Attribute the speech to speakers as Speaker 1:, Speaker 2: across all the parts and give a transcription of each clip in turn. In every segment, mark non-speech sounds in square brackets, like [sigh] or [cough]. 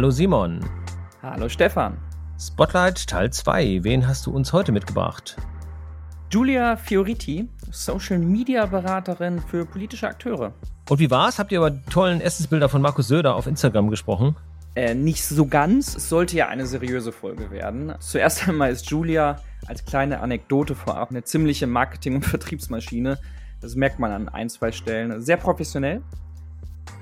Speaker 1: Hallo Simon.
Speaker 2: Hallo Stefan.
Speaker 1: Spotlight Teil 2. Wen hast du uns heute mitgebracht?
Speaker 2: Giulia Fioriti, Social Media Beraterin für politische Akteure.
Speaker 1: Und wie war's? Habt ihr über die tollen Essensbilder von Markus Söder auf Instagram gesprochen?
Speaker 2: Äh, nicht so ganz. Es sollte ja eine seriöse Folge werden. Zuerst einmal ist Julia als kleine Anekdote vorab eine ziemliche Marketing- und Vertriebsmaschine. Das merkt man an ein, zwei Stellen. Sehr professionell.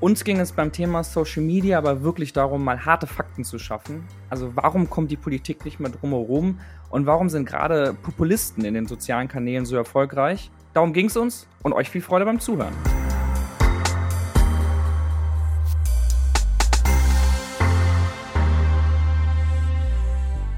Speaker 2: Uns ging es beim Thema Social Media aber wirklich darum, mal harte Fakten zu schaffen. Also warum kommt die Politik nicht mehr drumherum und warum sind gerade Populisten in den sozialen Kanälen so erfolgreich? Darum ging es uns und euch viel Freude beim Zuhören.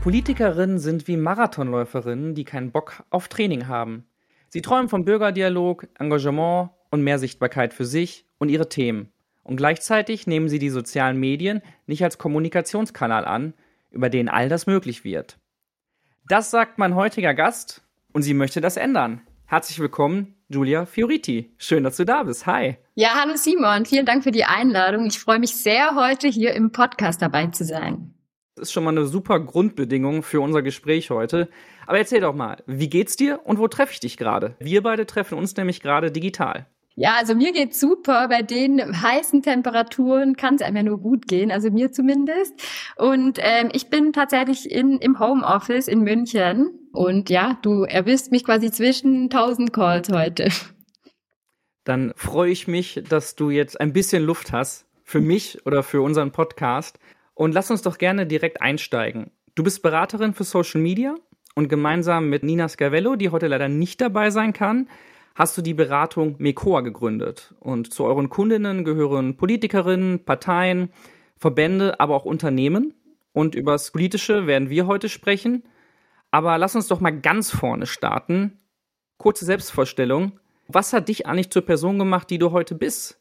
Speaker 2: Politikerinnen sind wie Marathonläuferinnen, die keinen Bock auf Training haben. Sie träumen vom Bürgerdialog, Engagement und mehr Sichtbarkeit für sich und ihre Themen. Und gleichzeitig nehmen sie die sozialen Medien nicht als Kommunikationskanal an, über den all das möglich wird. Das sagt mein heutiger Gast und sie möchte das ändern. Herzlich willkommen, Julia Fioriti. Schön, dass du da bist. Hi.
Speaker 3: Ja, hallo Simon. Vielen Dank für die Einladung. Ich freue mich sehr, heute hier im Podcast dabei zu sein.
Speaker 2: Das ist schon mal eine super Grundbedingung für unser Gespräch heute. Aber erzähl doch mal, wie geht's dir und wo treffe ich dich gerade? Wir beide treffen uns nämlich gerade digital.
Speaker 3: Ja, also mir geht's super. Bei den heißen Temperaturen kann es einem ja nur gut gehen, also mir zumindest. Und ähm, ich bin tatsächlich in, im Homeoffice in München. Und ja, du erwisst mich quasi zwischen 1000 Calls heute.
Speaker 2: Dann freue ich mich, dass du jetzt ein bisschen Luft hast für mich oder für unseren Podcast. Und lass uns doch gerne direkt einsteigen. Du bist Beraterin für Social Media und gemeinsam mit Nina Scavello, die heute leider nicht dabei sein kann, hast du die Beratung Mecoa gegründet. Und zu euren Kundinnen gehören Politikerinnen, Parteien, Verbände, aber auch Unternehmen. Und über das Politische werden wir heute sprechen. Aber lass uns doch mal ganz vorne starten. Kurze Selbstvorstellung. Was hat dich eigentlich zur Person gemacht, die du heute bist?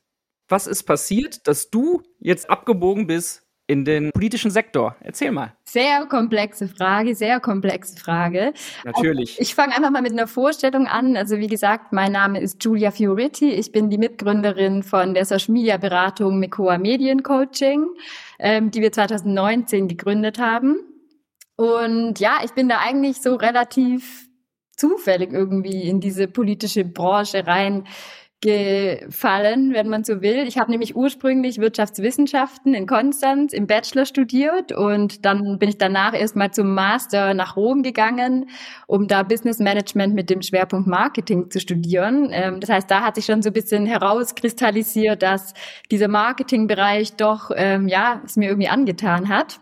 Speaker 2: Was ist passiert, dass du jetzt abgebogen bist in den politischen Sektor? Erzähl mal.
Speaker 3: Sehr komplexe Frage, sehr komplexe Frage.
Speaker 2: Natürlich.
Speaker 3: Ich fange einfach mal mit einer Vorstellung an. Also wie gesagt, mein Name ist Julia Fioriti. Ich bin die Mitgründerin von der Social Media Beratung Mecoa Medien Coaching, ähm, die wir 2019 gegründet haben. Und ja, ich bin da eigentlich so relativ zufällig irgendwie in diese politische Branche rein gefallen, wenn man so will. Ich habe nämlich ursprünglich Wirtschaftswissenschaften in Konstanz im Bachelor studiert und dann bin ich danach erstmal zum Master nach Rom gegangen, um da Business Management mit dem Schwerpunkt Marketing zu studieren. Ähm, das heißt, da hat sich schon so ein bisschen herauskristallisiert, dass dieser Marketingbereich doch, ähm, ja, es mir irgendwie angetan hat.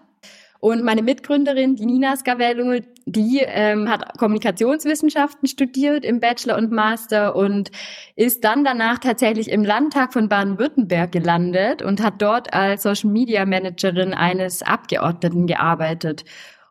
Speaker 3: Und meine Mitgründerin, die Nina Scavello, die ähm, hat Kommunikationswissenschaften studiert im Bachelor und Master und ist dann danach tatsächlich im Landtag von Baden-Württemberg gelandet und hat dort als Social Media Managerin eines Abgeordneten gearbeitet.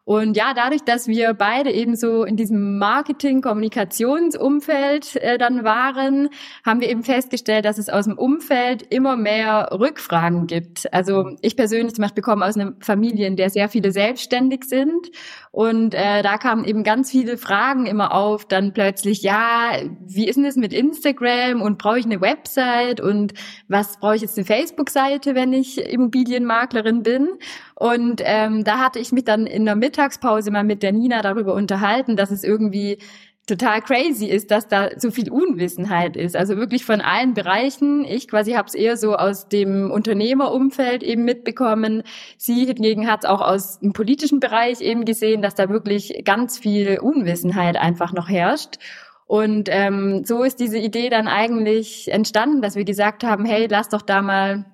Speaker 3: Und ja, dadurch, dass wir beide eben so in diesem Marketing-Kommunikationsumfeld äh, dann waren, haben wir eben festgestellt, dass es aus dem Umfeld immer mehr Rückfragen gibt. Also ich persönlich zum Beispiel komme aus einer Familie, in der sehr viele selbstständig sind. Und äh, da kamen eben ganz viele Fragen immer auf. Dann plötzlich, ja, wie ist denn das mit Instagram und brauche ich eine Website und was brauche ich jetzt eine Facebook-Seite, wenn ich Immobilienmaklerin bin? Und ähm, da hatte ich mich dann in der Mittagspause mal mit der Nina darüber unterhalten, dass es irgendwie total crazy ist, dass da so viel Unwissenheit ist. Also wirklich von allen Bereichen. Ich quasi habe es eher so aus dem Unternehmerumfeld eben mitbekommen. Sie hingegen hat es auch aus dem politischen Bereich eben gesehen, dass da wirklich ganz viel Unwissenheit einfach noch herrscht. Und ähm, so ist diese Idee dann eigentlich entstanden, dass wir gesagt haben, hey, lass doch da mal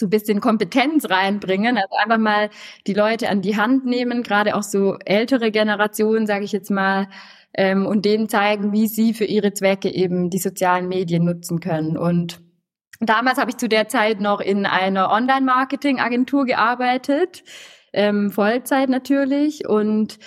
Speaker 3: so ein bisschen Kompetenz reinbringen, also einfach mal die Leute an die Hand nehmen, gerade auch so ältere Generationen, sage ich jetzt mal, ähm, und denen zeigen, wie sie für ihre Zwecke eben die sozialen Medien nutzen können. Und damals habe ich zu der Zeit noch in einer Online-Marketing-Agentur gearbeitet, ähm, Vollzeit natürlich und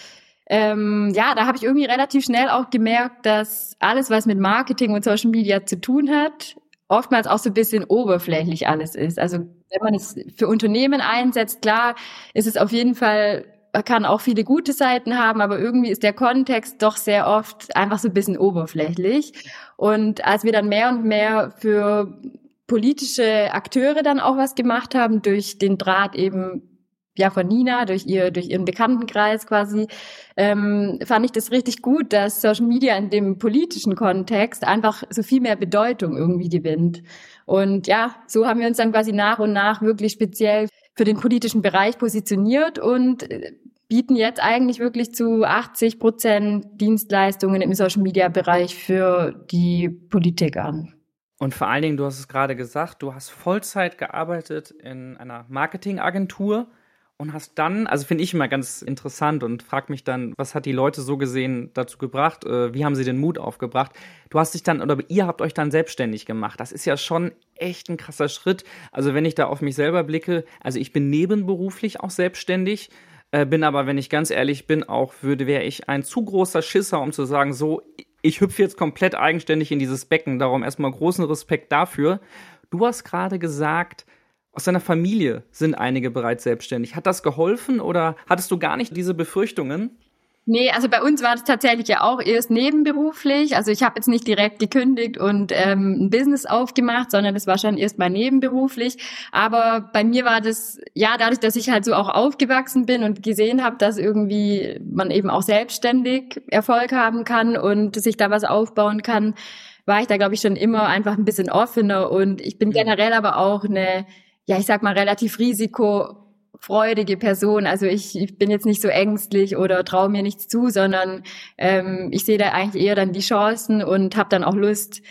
Speaker 3: ähm, ja, da habe ich irgendwie relativ schnell auch gemerkt, dass alles, was mit Marketing und Social Media zu tun hat, oftmals auch so ein bisschen oberflächlich alles ist. Also wenn man es für Unternehmen einsetzt, klar, ist es auf jeden Fall kann auch viele gute Seiten haben, aber irgendwie ist der Kontext doch sehr oft einfach so ein bisschen oberflächlich. Und als wir dann mehr und mehr für politische Akteure dann auch was gemacht haben, durch den Draht eben ja von Nina durch ihr durch ihren Bekanntenkreis quasi ähm, fand ich das richtig gut, dass Social Media in dem politischen Kontext einfach so viel mehr Bedeutung irgendwie gewinnt. Und ja, so haben wir uns dann quasi nach und nach wirklich speziell für den politischen Bereich positioniert und äh, bieten jetzt eigentlich wirklich zu 80 Prozent Dienstleistungen im Social Media Bereich für die Politik an.
Speaker 2: Und vor allen Dingen, du hast es gerade gesagt, du hast Vollzeit gearbeitet in einer Marketingagentur und hast dann, also finde ich immer ganz interessant und frag mich dann, was hat die Leute so gesehen dazu gebracht? Äh, wie haben sie den Mut aufgebracht? Du hast dich dann, oder ihr habt euch dann selbstständig gemacht. Das ist ja schon echt ein krasser Schritt. Also wenn ich da auf mich selber blicke, also ich bin nebenberuflich auch selbstständig, äh, bin aber, wenn ich ganz ehrlich bin, auch würde, wäre ich ein zu großer Schisser, um zu sagen, so, ich hüpfe jetzt komplett eigenständig in dieses Becken. Darum erstmal großen Respekt dafür. Du hast gerade gesagt, aus deiner Familie sind einige bereits selbstständig. Hat das geholfen oder hattest du gar nicht diese Befürchtungen?
Speaker 3: Nee, also bei uns war das tatsächlich ja auch erst nebenberuflich. Also ich habe jetzt nicht direkt gekündigt und ähm, ein Business aufgemacht, sondern das war schon erst mal nebenberuflich. Aber bei mir war das, ja, dadurch, dass ich halt so auch aufgewachsen bin und gesehen habe, dass irgendwie man eben auch selbstständig Erfolg haben kann und sich da was aufbauen kann, war ich da, glaube ich, schon immer einfach ein bisschen offener. Und ich bin generell aber auch eine, ja, ich sag mal, relativ risiko freudige Person. Also ich, ich bin jetzt nicht so ängstlich oder traue mir nichts zu, sondern ähm, ich sehe da eigentlich eher dann die Chancen und habe dann auch Lust,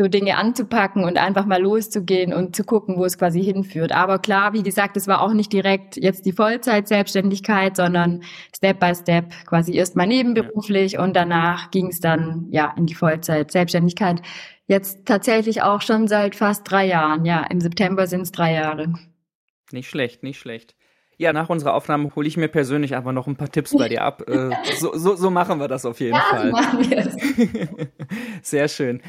Speaker 3: so Dinge anzupacken und einfach mal loszugehen und zu gucken, wo es quasi hinführt. Aber klar, wie gesagt, es war auch nicht direkt jetzt die Vollzeit-Selbstständigkeit, sondern Step by Step quasi erst mal nebenberuflich und danach ging es dann ja in die Vollzeit-Selbstständigkeit. Jetzt tatsächlich auch schon seit fast drei Jahren. Ja, im September sind es drei Jahre.
Speaker 2: Nicht schlecht, nicht schlecht. Ja, nach unserer Aufnahme hole ich mir persönlich einfach noch ein paar Tipps bei dir ab. [laughs] Äh, so, so, so, machen wir das auf jeden ja, Fall. Machen wir. [laughs] Sehr schön.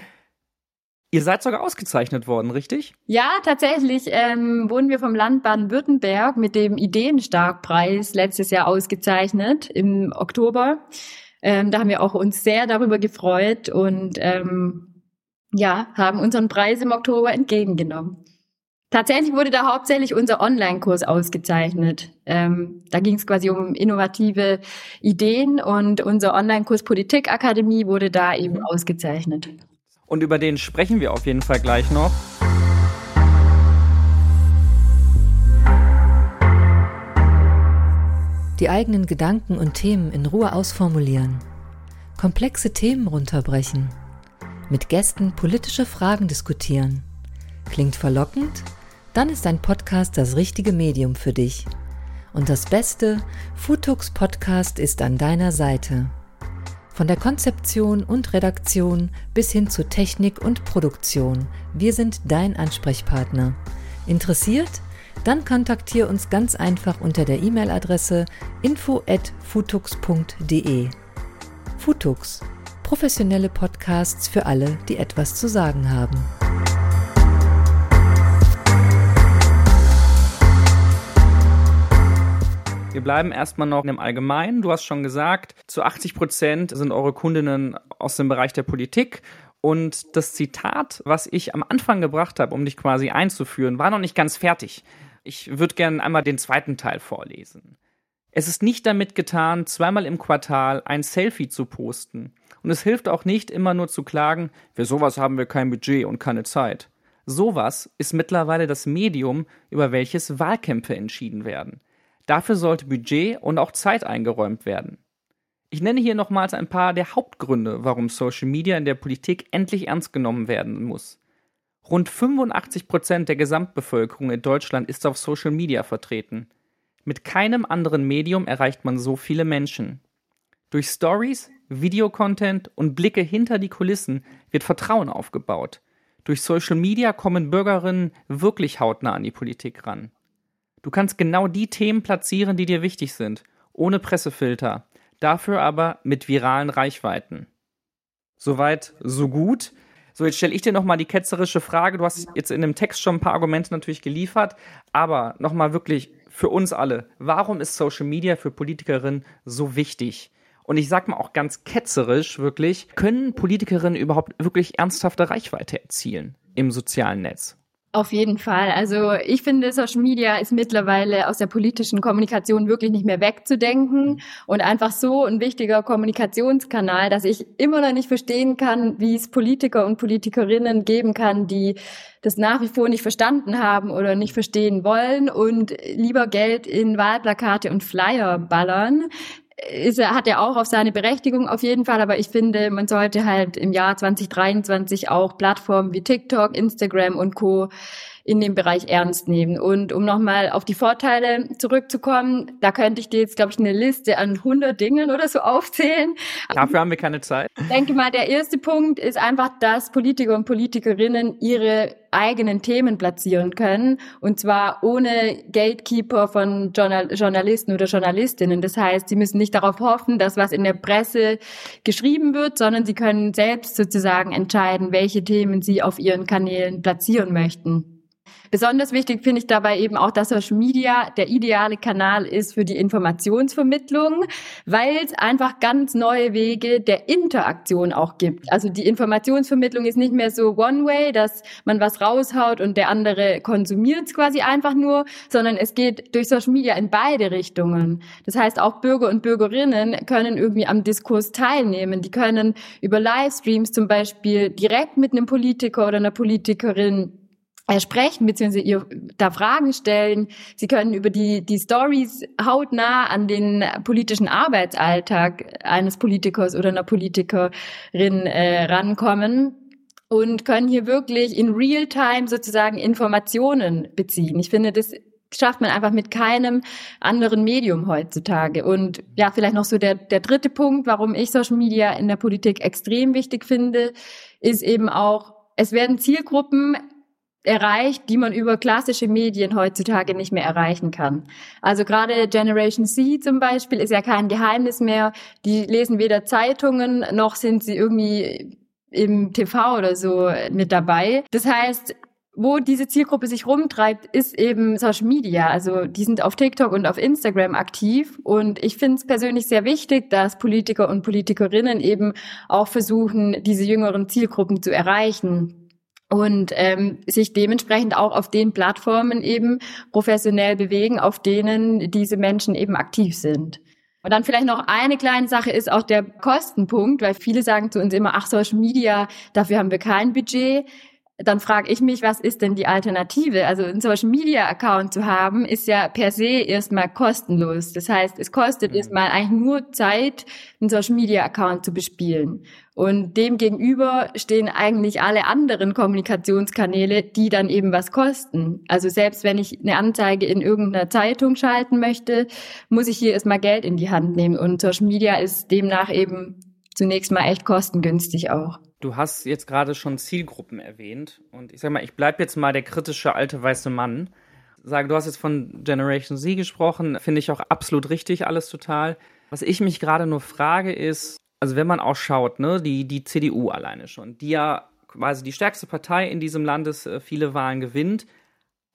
Speaker 2: Ihr seid sogar ausgezeichnet worden, richtig?
Speaker 3: Ja, tatsächlich ähm, wurden wir vom Land Baden-Württemberg mit dem Ideenstarkpreis letztes Jahr ausgezeichnet im Oktober. Ähm, da haben wir auch uns sehr darüber gefreut und ähm, ja, haben unseren Preis im Oktober entgegengenommen. Tatsächlich wurde da hauptsächlich unser Online-Kurs ausgezeichnet. Ähm, da ging es quasi um innovative Ideen und unser Online-Kurs Politikakademie wurde da eben mhm. ausgezeichnet.
Speaker 2: Und über den sprechen wir auf jeden Fall gleich noch.
Speaker 4: Die eigenen Gedanken und Themen in Ruhe ausformulieren. Komplexe Themen runterbrechen. Mit Gästen politische Fragen diskutieren. Klingt verlockend? dann ist ein Podcast das richtige Medium für dich. Und das Beste, Futux Podcast ist an deiner Seite. Von der Konzeption und Redaktion bis hin zu Technik und Produktion, wir sind dein Ansprechpartner. Interessiert? Dann kontaktiere uns ganz einfach unter der E-Mail-Adresse info@futux.de. Futux, professionelle Podcasts für alle, die etwas zu sagen haben.
Speaker 2: Wir bleiben erstmal noch im Allgemeinen. Du hast schon gesagt, zu 80 Prozent sind eure Kundinnen aus dem Bereich der Politik. Und das Zitat, was ich am Anfang gebracht habe, um dich quasi einzuführen, war noch nicht ganz fertig. Ich würde gerne einmal den zweiten Teil vorlesen. Es ist nicht damit getan, zweimal im Quartal ein Selfie zu posten. Und es hilft auch nicht immer nur zu klagen, für sowas haben wir kein Budget und keine Zeit. Sowas ist mittlerweile das Medium, über welches Wahlkämpfe entschieden werden. Dafür sollte Budget und auch Zeit eingeräumt werden. Ich nenne hier nochmals ein paar der Hauptgründe, warum Social Media in der Politik endlich ernst genommen werden muss. Rund 85 Prozent der Gesamtbevölkerung in Deutschland ist auf Social Media vertreten. Mit keinem anderen Medium erreicht man so viele Menschen. Durch Stories, Videocontent und Blicke hinter die Kulissen wird Vertrauen aufgebaut. Durch Social Media kommen Bürgerinnen wirklich hautnah an die Politik ran. Du kannst genau die Themen platzieren, die dir wichtig sind, ohne Pressefilter, dafür aber mit viralen Reichweiten. Soweit, so gut. So, jetzt stelle ich dir nochmal die ketzerische Frage. Du hast jetzt in dem Text schon ein paar Argumente natürlich geliefert, aber nochmal wirklich für uns alle. Warum ist Social Media für Politikerinnen so wichtig? Und ich sag mal auch ganz ketzerisch wirklich, können Politikerinnen überhaupt wirklich ernsthafte Reichweite erzielen im sozialen Netz?
Speaker 3: Auf jeden Fall. Also ich finde, Social Media ist mittlerweile aus der politischen Kommunikation wirklich nicht mehr wegzudenken. Und einfach so ein wichtiger Kommunikationskanal, dass ich immer noch nicht verstehen kann, wie es Politiker und Politikerinnen geben kann, die das nach wie vor nicht verstanden haben oder nicht verstehen wollen und lieber Geld in Wahlplakate und Flyer ballern ist er, hat er auch auf seine Berechtigung auf jeden Fall, aber ich finde, man sollte halt im Jahr 2023 auch Plattformen wie TikTok, Instagram und Co in dem Bereich ernst nehmen. Und um nochmal auf die Vorteile zurückzukommen, da könnte ich dir jetzt, glaube ich, eine Liste an 100 Dingen oder so aufzählen.
Speaker 2: Dafür haben wir keine Zeit.
Speaker 3: Ich denke mal, der erste Punkt ist einfach, dass Politiker und Politikerinnen ihre eigenen Themen platzieren können und zwar ohne Gatekeeper von Journal Journalisten oder Journalistinnen. Das heißt, sie müssen nicht darauf hoffen, dass was in der Presse geschrieben wird, sondern sie können selbst sozusagen entscheiden, welche Themen sie auf ihren Kanälen platzieren möchten. Besonders wichtig finde ich dabei eben auch, dass Social Media der ideale Kanal ist für die Informationsvermittlung, weil es einfach ganz neue Wege der Interaktion auch gibt. Also die Informationsvermittlung ist nicht mehr so One-Way, dass man was raushaut und der andere konsumiert es quasi einfach nur, sondern es geht durch Social Media in beide Richtungen. Das heißt, auch Bürger und Bürgerinnen können irgendwie am Diskurs teilnehmen. Die können über Livestreams zum Beispiel direkt mit einem Politiker oder einer Politikerin sprechen beziehungsweise ihr da Fragen stellen. Sie können über die, die Stories hautnah an den politischen Arbeitsalltag eines Politikers oder einer Politikerin äh, rankommen und können hier wirklich in Real-Time sozusagen Informationen beziehen. Ich finde, das schafft man einfach mit keinem anderen Medium heutzutage. Und ja, vielleicht noch so der, der dritte Punkt, warum ich Social Media in der Politik extrem wichtig finde, ist eben auch, es werden Zielgruppen erreicht, die man über klassische Medien heutzutage nicht mehr erreichen kann. Also gerade Generation C zum Beispiel ist ja kein Geheimnis mehr. Die lesen weder Zeitungen noch sind sie irgendwie im TV oder so mit dabei. Das heißt, wo diese Zielgruppe sich rumtreibt, ist eben Social Media. Also die sind auf TikTok und auf Instagram aktiv. Und ich finde es persönlich sehr wichtig, dass Politiker und Politikerinnen eben auch versuchen, diese jüngeren Zielgruppen zu erreichen und ähm, sich dementsprechend auch auf den Plattformen eben professionell bewegen, auf denen diese Menschen eben aktiv sind. Und dann vielleicht noch eine kleine Sache ist auch der Kostenpunkt, weil viele sagen zu uns immer, ach, Social Media, dafür haben wir kein Budget dann frage ich mich, was ist denn die Alternative? Also ein Social Media Account zu haben, ist ja per se erstmal kostenlos. Das heißt, es kostet mhm. erstmal eigentlich nur Zeit, einen Social Media Account zu bespielen. Und dem gegenüber stehen eigentlich alle anderen Kommunikationskanäle, die dann eben was kosten. Also selbst wenn ich eine Anzeige in irgendeiner Zeitung schalten möchte, muss ich hier erstmal Geld in die Hand nehmen. Und Social Media ist demnach eben zunächst mal echt kostengünstig auch.
Speaker 2: Du hast jetzt gerade schon Zielgruppen erwähnt und ich sag mal, ich bleib jetzt mal der kritische alte weiße Mann. Sage, du hast jetzt von Generation Z gesprochen, finde ich auch absolut richtig, alles total. Was ich mich gerade nur frage ist, also wenn man auch schaut, ne, die, die CDU alleine schon, die ja quasi die stärkste Partei in diesem Landes äh, viele Wahlen gewinnt.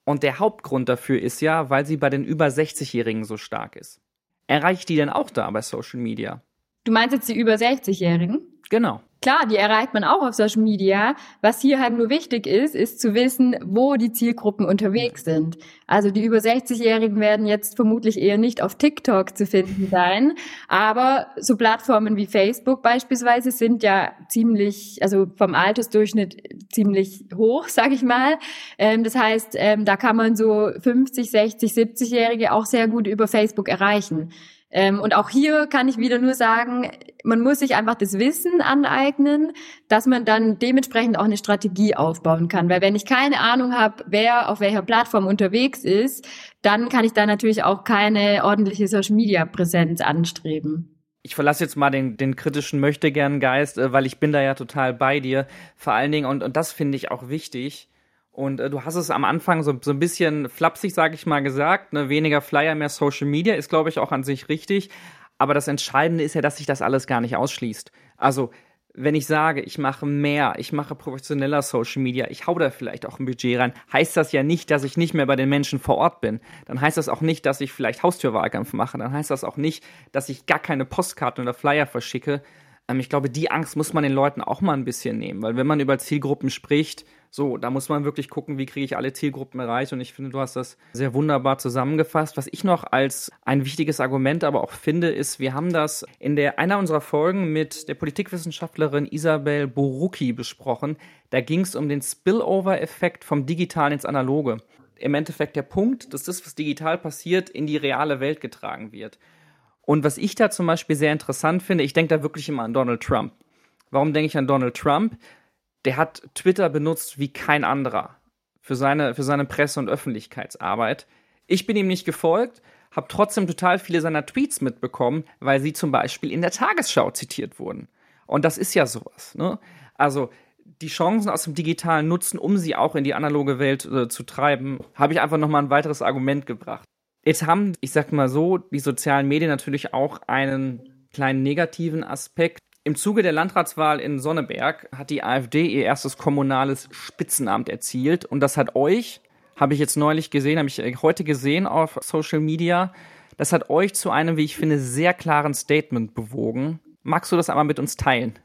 Speaker 2: Und der Hauptgrund dafür ist ja, weil sie bei den über 60-Jährigen so stark ist. Erreicht die denn auch da bei Social Media?
Speaker 3: Du meinst jetzt die über 60-Jährigen?
Speaker 2: Genau.
Speaker 3: Klar, die erreicht man auch auf Social Media. Was hier halt nur wichtig ist, ist zu wissen, wo die Zielgruppen unterwegs sind. Also die über 60-Jährigen werden jetzt vermutlich eher nicht auf TikTok zu finden sein. Aber so Plattformen wie Facebook beispielsweise sind ja ziemlich, also vom Altersdurchschnitt ziemlich hoch, [laughs] sag ich mal. Ähm, das heißt, ähm, da kann man so 50, 60, 70-Jährige auch sehr gut über Facebook erreichen. Ähm, und auch hier kann ich wieder nur sagen, man muss sich einfach das Wissen aneignen, dass man dann dementsprechend auch eine Strategie aufbauen kann. Weil wenn ich keine Ahnung habe, wer auf welcher Plattform unterwegs ist, dann kann ich da natürlich auch keine ordentliche Social-Media-Präsenz anstreben.
Speaker 2: Ich verlasse jetzt mal den, den kritischen Möchtegern-Geist, äh, weil ich bin da ja total bei dir. Vor allen Dingen, und, und das finde ich auch wichtig, und äh, du hast es am Anfang so, so ein bisschen flapsig, sage ich mal, gesagt. Ne? Weniger Flyer, mehr Social Media ist, glaube ich, auch an sich richtig. Aber das Entscheidende ist ja, dass sich das alles gar nicht ausschließt. Also, wenn ich sage, ich mache mehr, ich mache professioneller Social Media, ich hau da vielleicht auch ein Budget rein, heißt das ja nicht, dass ich nicht mehr bei den Menschen vor Ort bin. Dann heißt das auch nicht, dass ich vielleicht Haustürwahlkampf mache. Dann heißt das auch nicht, dass ich gar keine Postkarten oder Flyer verschicke. Ähm, ich glaube, die Angst muss man den Leuten auch mal ein bisschen nehmen, weil wenn man über Zielgruppen spricht, So, da muss man wirklich gucken, wie kriege ich alle Zielgruppen erreicht. Und ich finde, du hast das sehr wunderbar zusammengefasst. Was ich noch als ein wichtiges Argument aber auch finde, ist, wir haben das in der einer unserer Folgen mit der Politikwissenschaftlerin Isabel Borucki besprochen. Da ging es um den Spillover-Effekt vom Digitalen ins Analoge. Im Endeffekt der Punkt, dass das, was digital passiert, in die reale Welt getragen wird. Und was ich da zum Beispiel sehr interessant finde, ich denke da wirklich immer an Donald Trump. Warum denke ich an Donald Trump? Der hat Twitter benutzt wie kein anderer für seine, für seine Presse- und Öffentlichkeitsarbeit. Ich bin ihm nicht gefolgt, habe trotzdem total viele seiner Tweets mitbekommen, weil sie zum Beispiel in der Tagesschau zitiert wurden. Und das ist ja sowas. Ne? Also die Chancen aus dem Digitalen nutzen, um sie auch in die analoge Welt äh, zu treiben, habe ich einfach nochmal ein weiteres Argument gebracht. Jetzt haben, ich sag mal so, die sozialen Medien natürlich auch einen kleinen negativen Aspekt. Im Zuge der Landratswahl in Sonneberg hat die AfD ihr erstes kommunales Spitzenamt erzielt und das hat euch, habe ich jetzt neulich gesehen, habe ich äh, heute gesehen auf Social Media, das hat euch zu einem, wie ich finde, sehr klaren Statement bewogen. Magst du das einmal mit uns teilen?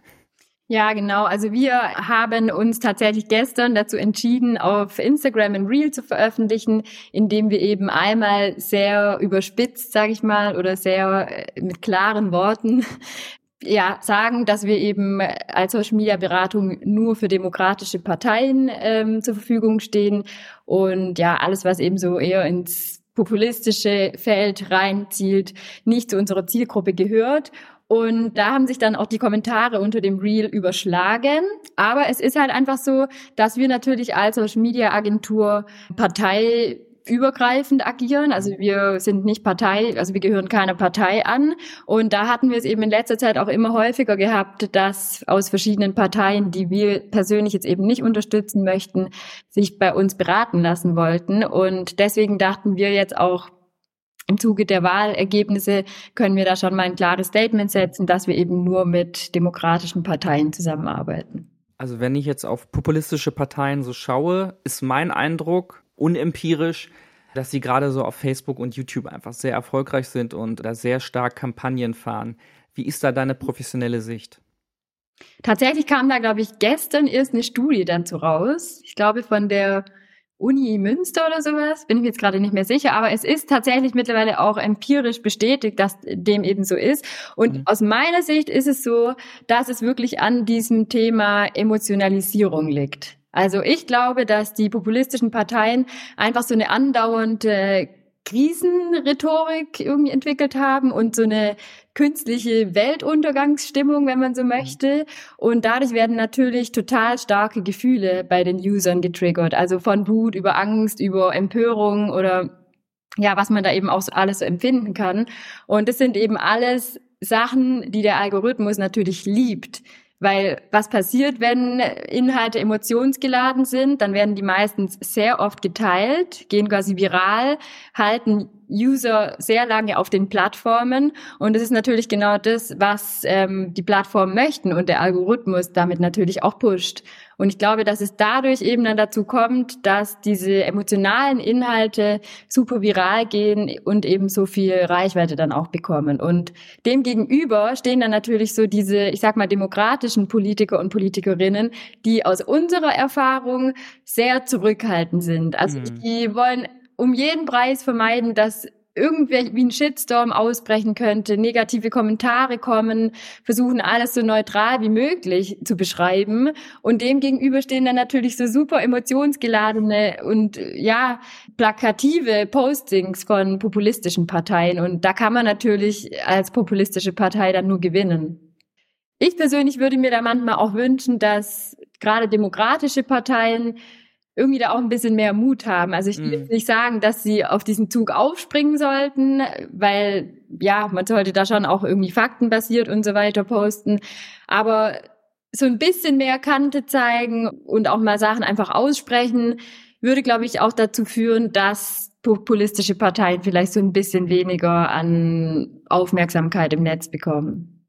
Speaker 3: Ja, genau. Also wir haben uns tatsächlich gestern dazu entschieden, auf Instagram ein Reel zu veröffentlichen, in dem wir eben einmal sehr überspitzt, sage ich mal, oder sehr äh, mit klaren Worten ja, sagen, dass wir eben als Social Media Beratung nur für demokratische Parteien ähm, zur Verfügung stehen und ja, alles, was eben so eher ins populistische Feld reinzielt, nicht zu unserer Zielgruppe gehört. Und da haben sich dann auch die Kommentare unter dem Reel überschlagen. Aber es ist halt einfach so, dass wir natürlich als Social Media Agentur Partei übergreifend agieren. Also wir sind nicht Partei, also wir gehören keiner Partei an. Und da hatten wir es eben in letzter Zeit auch immer häufiger gehabt, dass aus verschiedenen Parteien, die wir persönlich jetzt eben nicht unterstützen möchten, sich bei uns beraten lassen wollten. Und deswegen dachten wir jetzt auch, im Zuge der Wahlergebnisse können wir da schon mal ein klares Statement setzen, dass wir eben nur mit demokratischen Parteien zusammenarbeiten.
Speaker 2: Also wenn ich jetzt auf populistische Parteien so schaue, ist mein Eindruck, unempirisch, dass sie gerade so auf Facebook und YouTube einfach sehr erfolgreich sind und da sehr stark Kampagnen fahren. Wie ist da deine professionelle Sicht?
Speaker 3: Tatsächlich kam da, glaube ich, gestern erst eine Studie dann zu raus. Ich glaube von der Uni Münster oder sowas, bin ich jetzt gerade nicht mehr sicher, aber es ist tatsächlich mittlerweile auch empirisch bestätigt, dass dem eben so ist. Und mhm. aus meiner Sicht ist es so, dass es wirklich an diesem Thema Emotionalisierung liegt. Also ich glaube, dass die populistischen Parteien einfach so eine andauernde Krisenrhetorik irgendwie entwickelt haben und so eine künstliche Weltuntergangsstimmung, wenn man so möchte. Und dadurch werden natürlich total starke Gefühle bei den Usern getriggert. Also von Wut über Angst, über Empörung oder ja, was man da eben auch alles so empfinden kann. Und das sind eben alles Sachen, die der Algorithmus natürlich liebt. Weil was passiert, wenn Inhalte emotionsgeladen sind? Dann werden die meistens sehr oft geteilt, gehen quasi viral, halten User sehr lange auf den Plattformen. Und das ist natürlich genau das, was ähm, die Plattformen möchten und der Algorithmus damit natürlich auch pusht. Und ich glaube, dass es dadurch eben dann dazu kommt, dass diese emotionalen Inhalte super viral gehen und eben so viel Reichweite dann auch bekommen. Und demgegenüber stehen dann natürlich so diese, ich sag mal, demokratischen Politiker und Politikerinnen, die aus unserer Erfahrung sehr zurückhaltend sind. Also mhm. die wollen um jeden Preis vermeiden, dass irgendwie wie ein Shitstorm ausbrechen könnte, negative Kommentare kommen, versuchen alles so neutral wie möglich zu beschreiben. Und dem gegenüber stehen dann natürlich so super emotionsgeladene und ja, plakative Postings von populistischen Parteien. Und da kann man natürlich als populistische Partei dann nur gewinnen. Ich persönlich würde mir da manchmal auch wünschen, dass gerade demokratische Parteien irgendwie da auch ein bisschen mehr Mut haben. Also ich will mhm. nicht sagen, dass sie auf diesen Zug aufspringen sollten, weil ja, man sollte da schon auch irgendwie faktenbasiert und so weiter posten. Aber so ein bisschen mehr Kante zeigen und auch mal Sachen einfach aussprechen, würde, glaube ich, auch dazu führen, dass populistische Parteien vielleicht so ein bisschen weniger an Aufmerksamkeit im Netz bekommen.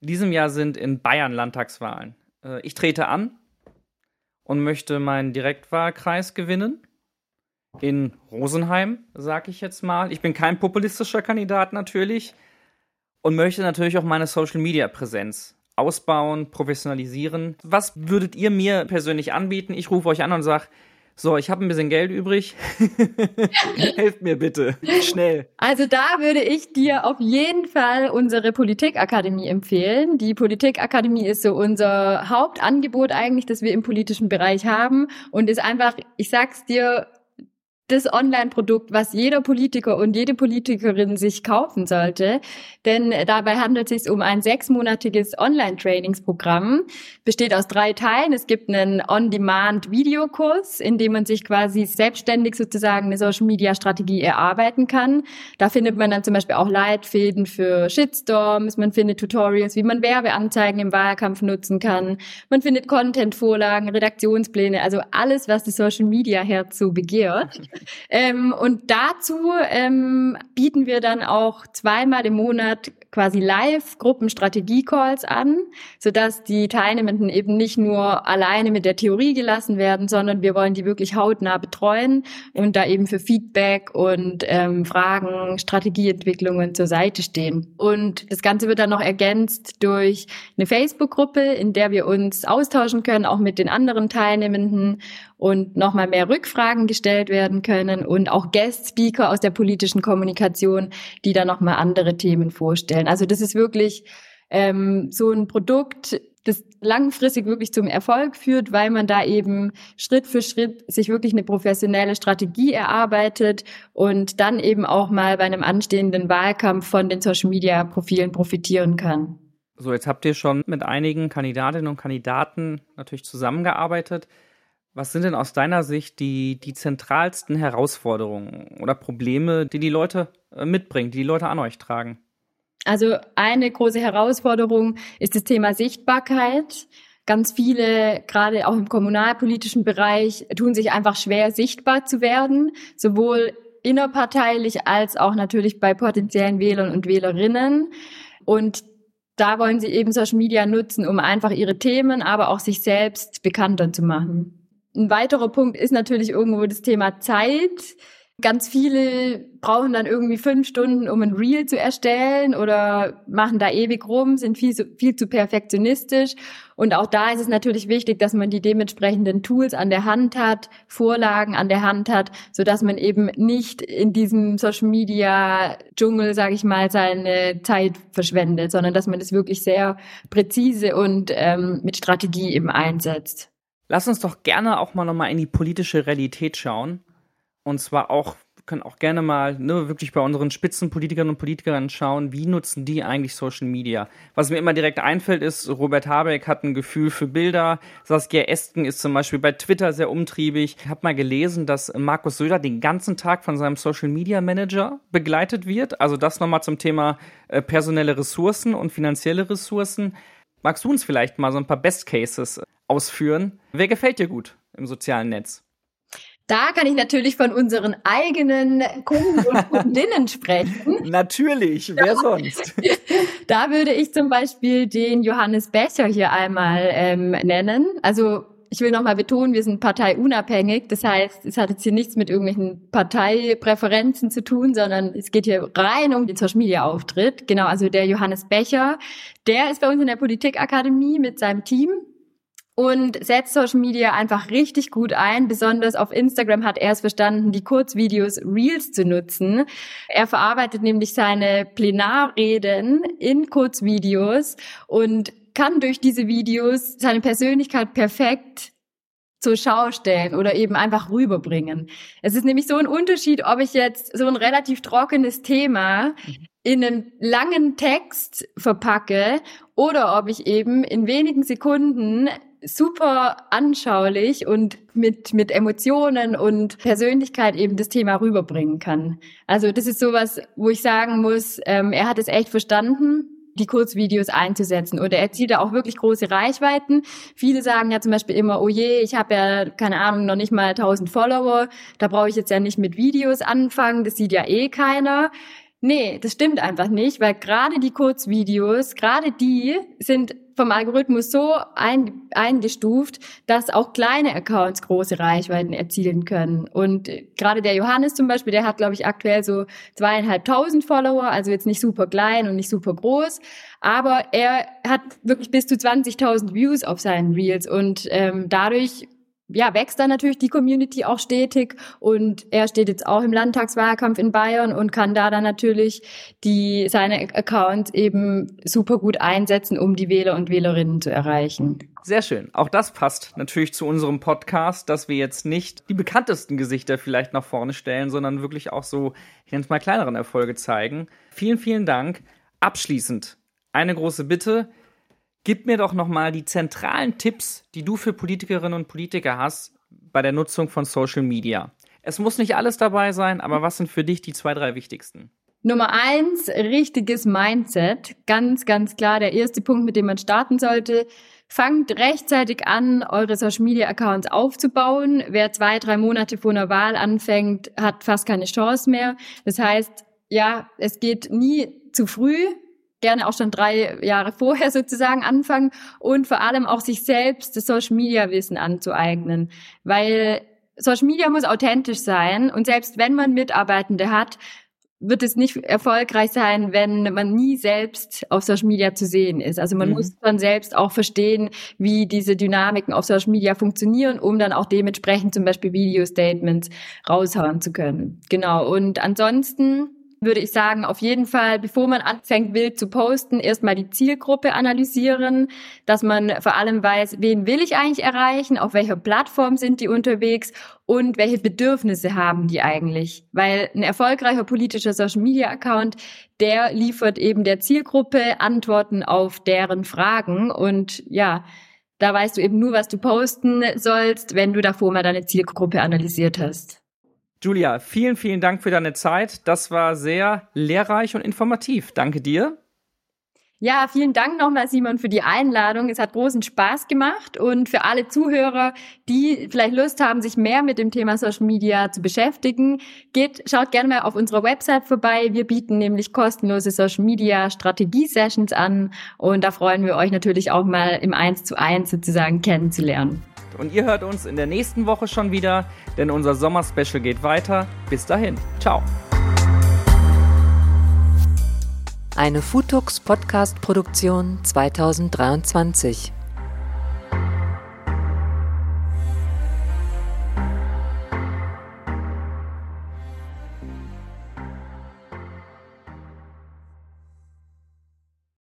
Speaker 2: In diesem Jahr sind in Bayern Landtagswahlen. Äh, ich trete an und möchte meinen Direktwahlkreis gewinnen. In Rosenheim, sag ich jetzt mal. Ich bin kein populistischer Kandidat natürlich und möchte natürlich auch meine Social Media Präsenz ausbauen, professionalisieren. Was würdet ihr mir persönlich anbieten? Ich rufe euch an und sage, so, ich habe ein bisschen Geld übrig. [laughs] Helft mir bitte, schnell.
Speaker 3: Also da würde ich dir auf jeden Fall unsere Politikakademie empfehlen. Die Politikakademie ist so unser Hauptangebot eigentlich, das wir im politischen Bereich haben und ist einfach, ich sag's dir, das Online-Produkt, was jeder Politiker und jede Politikerin sich kaufen sollte. Denn dabei handelt es sich um ein sechsmonatiges Online-Trainingsprogramm, besteht aus drei Teilen. Es gibt einen On-Demand-Videokurs, in dem man sich quasi selbstständig sozusagen eine Social-Media-Strategie erarbeiten kann. Da findet man dann zum Beispiel auch Leitfäden für Shitstorms, man findet Tutorials, wie man Werbeanzeigen im Wahlkampf nutzen kann, man findet Content-Vorlagen, Redaktionspläne, also alles, was das Social-Media-Herz so begehrt. Ähm, und dazu ähm, bieten wir dann auch zweimal im Monat quasi live Gruppenstrategie-Calls an, sodass die Teilnehmenden eben nicht nur alleine mit der Theorie gelassen werden, sondern wir wollen die wirklich hautnah betreuen und da eben für Feedback und ähm, Fragen, Strategieentwicklungen zur Seite stehen. Und das Ganze wird dann noch ergänzt durch eine Facebook-Gruppe, in der wir uns austauschen können, auch mit den anderen Teilnehmenden und nochmal mehr Rückfragen gestellt werden können und auch Guest-Speaker aus der politischen Kommunikation, die dann nochmal andere Themen vorstellen. Also das ist wirklich ähm, so ein Produkt, das langfristig wirklich zum Erfolg führt, weil man da eben Schritt für Schritt sich wirklich eine professionelle Strategie erarbeitet und dann eben auch mal bei einem anstehenden Wahlkampf von den Social Media Profilen profitieren kann.
Speaker 2: So, jetzt habt ihr schon mit einigen Kandidatinnen und Kandidaten natürlich zusammengearbeitet. Was sind denn aus deiner Sicht die, die zentralsten Herausforderungen oder Probleme, die die Leute äh, mitbringen, die die Leute an euch tragen?
Speaker 3: Also eine große Herausforderung ist das Thema Sichtbarkeit. Ganz viele, gerade auch im kommunalpolitischen Bereich, tun sich einfach schwer, sichtbar zu werden, sowohl innerparteilich als auch natürlich bei potenziellen Wählern und Wählerinnen. Und da wollen sie eben Social Media nutzen, um einfach ihre Themen, aber auch sich selbst bekannter zu machen. Ein weiterer Punkt ist natürlich irgendwo das Thema Zeit. Ganz viele brauchen dann irgendwie fünf Stunden, um ein Reel zu erstellen oder machen da ewig rum, sind viel, viel zu perfektionistisch. Und auch da ist es natürlich wichtig, dass man die dementsprechenden Tools an der Hand hat, Vorlagen an der Hand hat, so dass man eben nicht in diesem Social Media Dschungel, sage ich mal, seine Zeit verschwendet, sondern dass man das wirklich sehr präzise und ähm, mit Strategie eben einsetzt.
Speaker 2: Lass uns doch gerne auch mal nochmal in die politische Realität schauen. Und zwar auch, wir können auch gerne mal ne, wirklich bei unseren Spitzenpolitikern und Politikern schauen, wie nutzen die eigentlich Social Media. Was mir immer direkt einfällt, ist, Robert Habeck hat ein Gefühl für Bilder. Saskia Esken ist zum Beispiel bei Twitter sehr umtriebig. Ich habe mal gelesen, dass Markus Söder den ganzen Tag von seinem Social Media Manager begleitet wird. Also das nochmal zum Thema äh, personelle Ressourcen und finanzielle Ressourcen. Magst du uns vielleicht mal so ein paar Best Cases ausführen. Wer gefällt dir gut im sozialen Netz?
Speaker 3: Da kann ich natürlich von unseren eigenen Kunden und [laughs] Kundinnen sprechen.
Speaker 2: Natürlich, wer sonst? [laughs]
Speaker 3: Da würde ich zum Beispiel den Johannes Becher hier einmal ähm, nennen. Also ich will nochmal betonen, wir sind parteiunabhängig. Das heißt, es hat jetzt hier nichts mit irgendwelchen Parteipräferenzen zu tun, sondern es geht hier rein um den Social Media Auftritt. Genau, also der Johannes Becher, der ist bei uns in der Politikakademie mit seinem Team und setzt Social Media einfach richtig gut ein. Besonders auf Instagram hat er es verstanden, die Kurzvideos Reels zu nutzen. Er verarbeitet nämlich seine Plenarreden in Kurzvideos und kann durch diese Videos seine Persönlichkeit perfekt zur Schau stellen oder eben einfach rüberbringen. Es ist nämlich so ein Unterschied, ob ich jetzt so ein relativ trockenes Thema in einen langen Text verpacke oder ob ich eben in wenigen Sekunden super anschaulich und mit, mit Emotionen und Persönlichkeit eben das Thema rüberbringen kann. Also das ist sowas, wo ich sagen muss, ähm, er hat es echt verstanden die Kurzvideos einzusetzen oder er zieht da auch wirklich große Reichweiten. Viele sagen ja zum Beispiel immer, oh je, ich habe ja, keine Ahnung, noch nicht mal 1000 Follower, da brauche ich jetzt ja nicht mit Videos anfangen, das sieht ja eh keiner. Nee, das stimmt einfach nicht, weil gerade die Kurzvideos, gerade die sind vom Algorithmus so ein, eingestuft, dass auch kleine Accounts große Reichweiten erzielen können. Und gerade der Johannes zum Beispiel, der hat, glaube ich, aktuell so zweieinhalbtausend Follower, also jetzt nicht super klein und nicht super groß, aber er hat wirklich bis zu 20.000 Views auf seinen Reels und ähm, dadurch ja, wächst dann natürlich die Community auch stetig und er steht jetzt auch im Landtagswahlkampf in Bayern und kann da dann natürlich die, seine Accounts eben super gut einsetzen, um die Wähler und Wählerinnen zu erreichen.
Speaker 2: Sehr schön. Auch das passt natürlich zu unserem Podcast, dass wir jetzt nicht die bekanntesten Gesichter vielleicht nach vorne stellen, sondern wirklich auch so, ich nenne es mal kleineren Erfolge zeigen. Vielen, vielen Dank. Abschließend eine große Bitte. Gib mir doch nochmal die zentralen Tipps, die du für Politikerinnen und Politiker hast bei der Nutzung von Social Media. Es muss nicht alles dabei sein, aber was sind für dich die zwei, drei wichtigsten?
Speaker 3: Nummer eins, richtiges Mindset. Ganz, ganz klar der erste Punkt, mit dem man starten sollte. Fangt rechtzeitig an, eure Social Media Accounts aufzubauen. Wer zwei, drei Monate vor einer Wahl anfängt, hat fast keine Chance mehr. Das heißt, ja, es geht nie zu früh gerne auch schon drei Jahre vorher sozusagen anfangen und vor allem auch sich selbst das Social Media Wissen anzueignen, weil Social Media muss authentisch sein und selbst wenn man Mitarbeitende hat, wird es nicht erfolgreich sein, wenn man nie selbst auf Social Media zu sehen ist. Also man mhm. muss dann selbst auch verstehen, wie diese Dynamiken auf Social Media funktionieren, um dann auch dementsprechend zum Beispiel Video-Statements raushauen zu können. Genau. Und ansonsten würde ich sagen, auf jeden Fall, bevor man anfängt, wild zu posten, erstmal die Zielgruppe analysieren, dass man vor allem weiß, wen will ich eigentlich erreichen, auf welcher Plattform sind die unterwegs und welche Bedürfnisse haben die eigentlich. Weil ein erfolgreicher politischer Social Media Account, der liefert eben der Zielgruppe Antworten auf deren Fragen und ja, da weißt du eben nur, was du posten sollst, wenn du davor mal deine Zielgruppe analysiert hast.
Speaker 2: Julia, vielen, vielen Dank für deine Zeit. Das war sehr lehrreich und informativ. Danke dir.
Speaker 3: Ja, vielen Dank nochmal, Simon, für die Einladung. Es hat großen Spaß gemacht und für alle Zuhörer, die vielleicht Lust haben, sich mehr mit dem Thema Social Media zu beschäftigen, geht, schaut gerne mal auf unserer Website vorbei. Wir bieten nämlich kostenlose Social Media Strategie Sessions an und da freuen wir euch natürlich auch mal im Eins zu eins sozusagen kennenzulernen.
Speaker 2: Und ihr hört uns in der nächsten Woche schon wieder, denn unser Sommer-Special geht weiter. Bis dahin. Ciao.
Speaker 4: Eine Futux Podcast Produktion 2023.